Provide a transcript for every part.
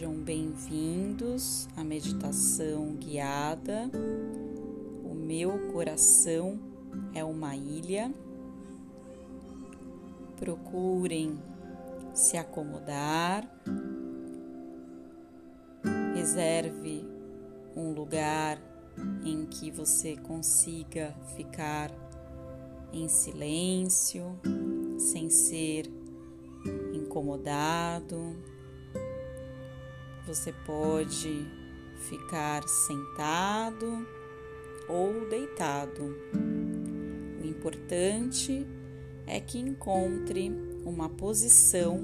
Sejam bem-vindos à meditação guiada. O meu coração é uma ilha. Procurem se acomodar. Reserve um lugar em que você consiga ficar em silêncio, sem ser incomodado. Você pode ficar sentado ou deitado. O importante é que encontre uma posição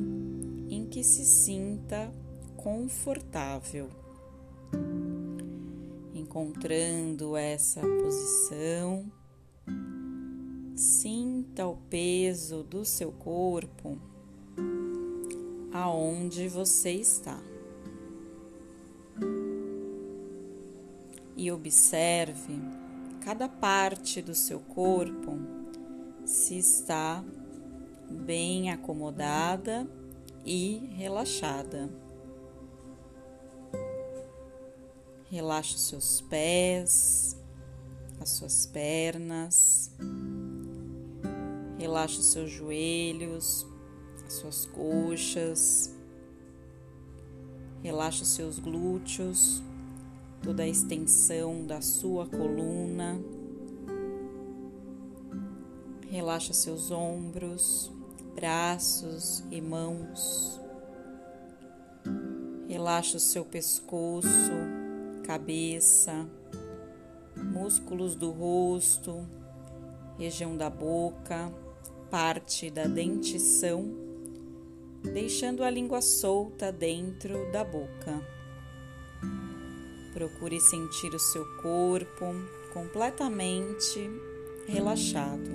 em que se sinta confortável. Encontrando essa posição, sinta o peso do seu corpo aonde você está. E observe cada parte do seu corpo se está bem acomodada e relaxada. Relaxe os seus pés, as suas pernas, relaxe os seus joelhos, as suas coxas, relaxa os seus glúteos, toda a extensão da sua coluna. Relaxa seus ombros, braços e mãos. Relaxa o seu pescoço, cabeça, músculos do rosto, região da boca, parte da dentição deixando a língua solta dentro da boca. Procure sentir o seu corpo completamente relaxado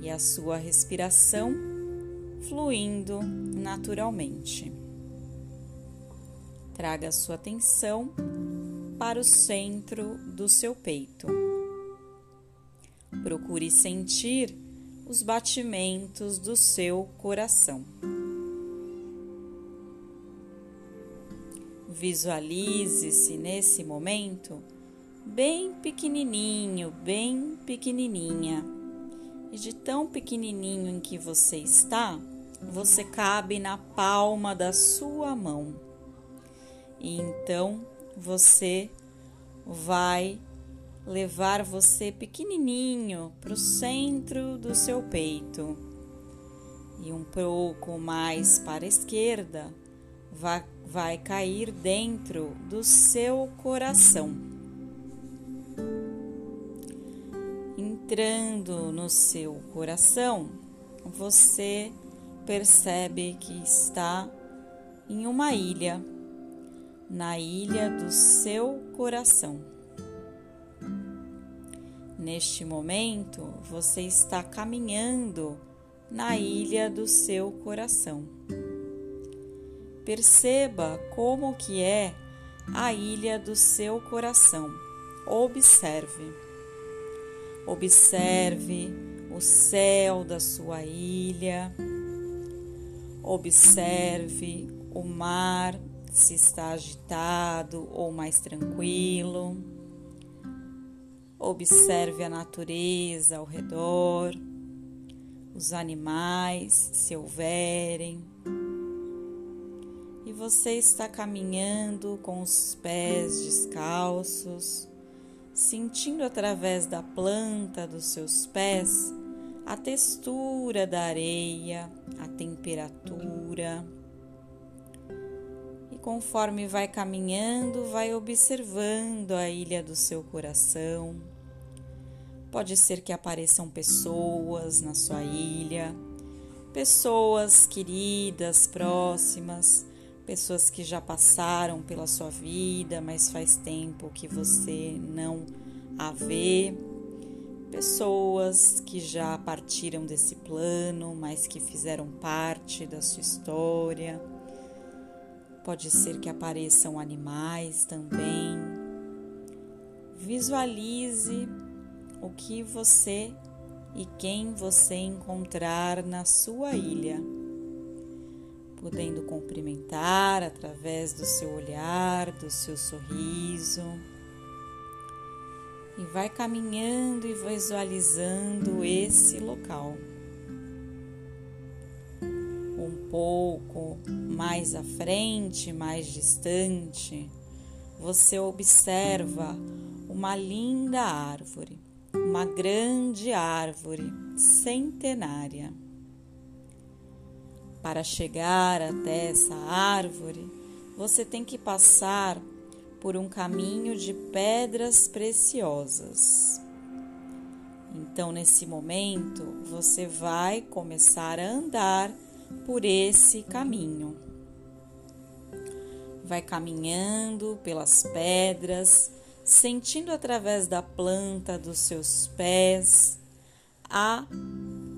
e a sua respiração fluindo naturalmente. Traga sua atenção para o centro do seu peito. Procure sentir os batimentos do seu coração. Visualize-se nesse momento bem pequenininho, bem pequenininha. E de tão pequenininho em que você está, você cabe na palma da sua mão. E então você vai levar você pequenininho para o centro do seu peito e um pouco mais para a esquerda vai, vai cair dentro do seu coração. Entrando no seu coração, você percebe que está em uma ilha, na ilha do seu coração. Neste momento, você está caminhando na ilha do seu coração. Perceba como que é a ilha do seu coração. Observe. Observe o céu da sua ilha. Observe o mar se está agitado ou mais tranquilo. Observe a natureza ao redor, os animais, se houverem. Você está caminhando com os pés descalços, sentindo através da planta dos seus pés a textura da areia, a temperatura. E conforme vai caminhando, vai observando a ilha do seu coração Pode ser que apareçam pessoas na sua ilha, pessoas queridas, próximas, pessoas que já passaram pela sua vida, mas faz tempo que você não a vê, pessoas que já partiram desse plano, mas que fizeram parte da sua história. Pode ser que apareçam animais também. Visualize o que você e quem você encontrar na sua ilha. Podendo cumprimentar através do seu olhar, do seu sorriso. E vai caminhando e visualizando esse local. Um pouco mais à frente, mais distante, você observa uma linda árvore, uma grande árvore centenária. Para chegar até essa árvore, você tem que passar por um caminho de pedras preciosas. Então, nesse momento, você vai começar a andar por esse caminho. Vai caminhando pelas pedras, sentindo através da planta dos seus pés a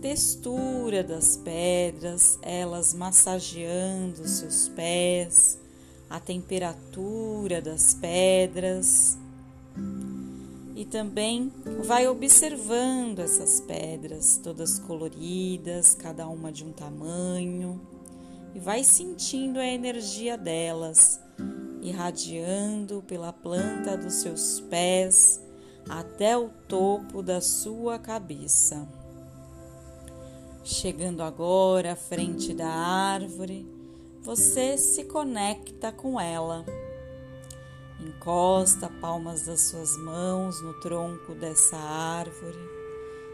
textura das pedras, elas massageando seus pés, a temperatura das pedras. E também vai observando essas pedras, todas coloridas, cada uma de um tamanho, e vai sentindo a energia delas, irradiando pela planta dos seus pés até o topo da sua cabeça. Chegando agora à frente da árvore, você se conecta com ela. Encosta palmas das suas mãos no tronco dessa árvore,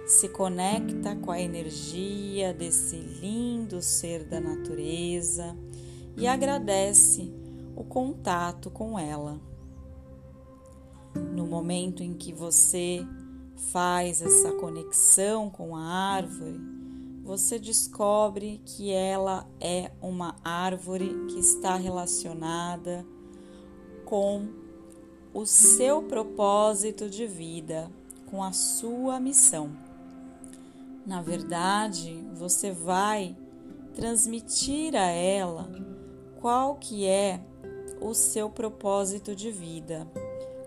se conecta com a energia desse lindo ser da natureza e agradece o contato com ela. No momento em que você faz essa conexão com a árvore, você descobre que ela é uma árvore que está relacionada com o seu propósito de vida, com a sua missão. Na verdade, você vai transmitir a ela qual que é o seu propósito de vida,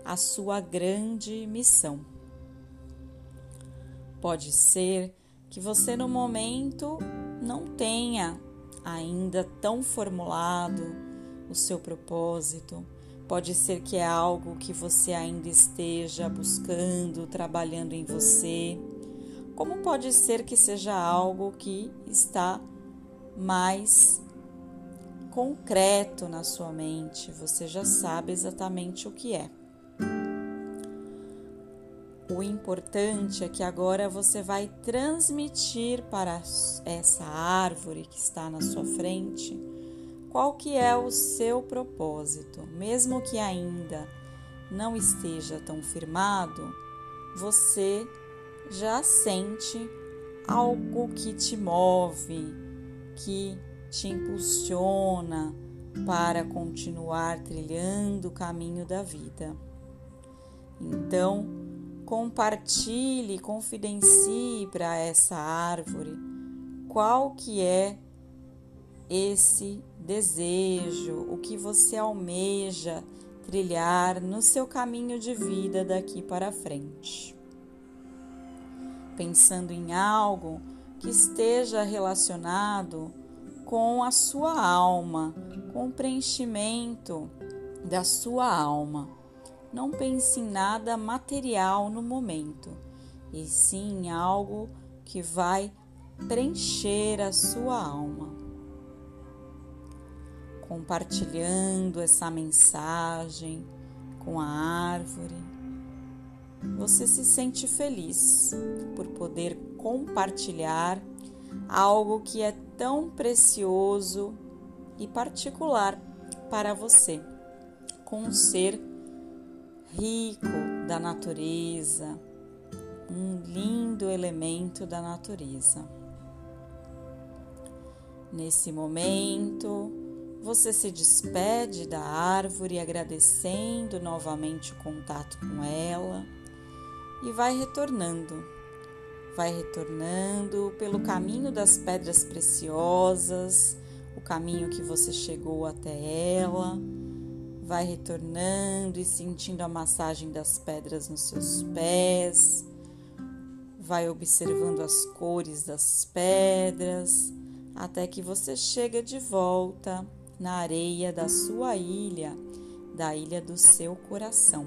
a sua grande missão. Pode ser que você no momento não tenha ainda tão formulado o seu propósito. Pode ser que é algo que você ainda esteja buscando, trabalhando em você. Como pode ser que seja algo que está mais concreto na sua mente, você já sabe exatamente o que é. O importante é que agora você vai transmitir para essa árvore que está na sua frente qual que é o seu propósito, mesmo que ainda não esteja tão firmado, você já sente algo que te move, que te impulsiona para continuar trilhando o caminho da vida. Então, compartilhe, confidencie para essa árvore qual que é esse desejo, o que você almeja trilhar no seu caminho de vida daqui para frente. Pensando em algo que esteja relacionado com a sua alma, com o preenchimento da sua alma. Não pense em nada material no momento, e sim em algo que vai preencher a sua alma. Compartilhando essa mensagem com a árvore, você se sente feliz por poder compartilhar algo que é tão precioso e particular para você, com um ser rico da natureza, um lindo elemento da natureza. Nesse momento, você se despede da árvore agradecendo novamente o contato com ela e vai retornando. Vai retornando pelo caminho das pedras preciosas, o caminho que você chegou até ela Vai retornando e sentindo a massagem das pedras nos seus pés. Vai observando as cores das pedras, até que você chega de volta na areia da sua ilha, da ilha do seu coração.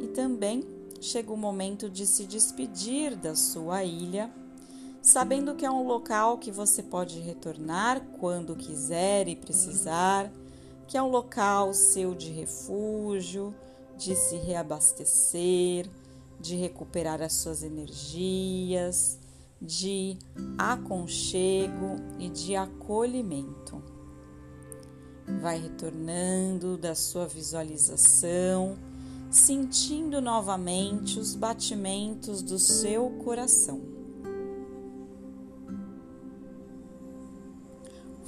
E também chega o momento de se despedir da sua ilha, sabendo que é um local que você pode retornar quando quiser e precisar, que é um local seu de refúgio, de se reabastecer, de recuperar as suas energias, de aconchego e de acolhimento. Vai retornando da sua visualização, sentindo novamente os batimentos do seu coração.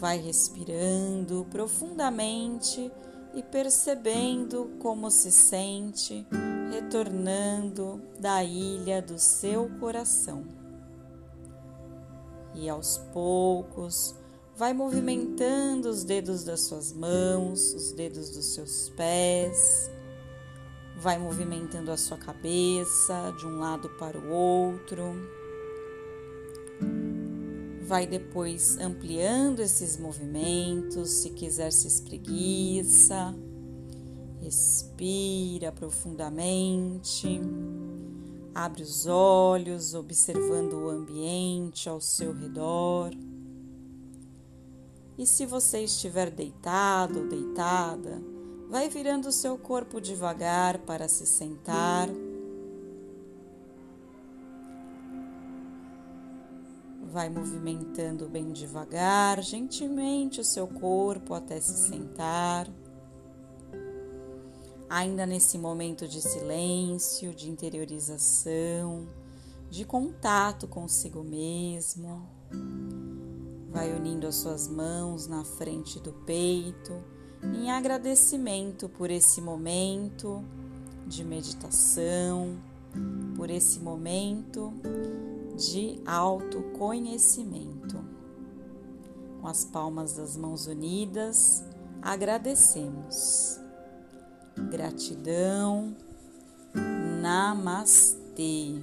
Vai respirando profundamente e percebendo como se sente retornando da ilha do seu coração. E aos poucos, vai movimentando os dedos das suas mãos, os dedos dos seus pés, vai movimentando a sua cabeça de um lado para o outro. Vai depois ampliando esses movimentos, se quiser se espreguiça Respira profundamente. Abre os olhos, observando o ambiente ao seu redor. E se você estiver deitado ou deitada, vai virando o seu corpo devagar para se sentar. Vai movimentando bem devagar, gentilmente o seu corpo até se sentar ainda nesse momento de silêncio, de interiorização, de contato consigo mesmo. Vai unindo as suas mãos na frente do peito em agradecimento por esse momento de meditação, por esse momento de autoconhecimento. Com as palmas das mãos unidas, agradecemos. Gratidão. Namastê.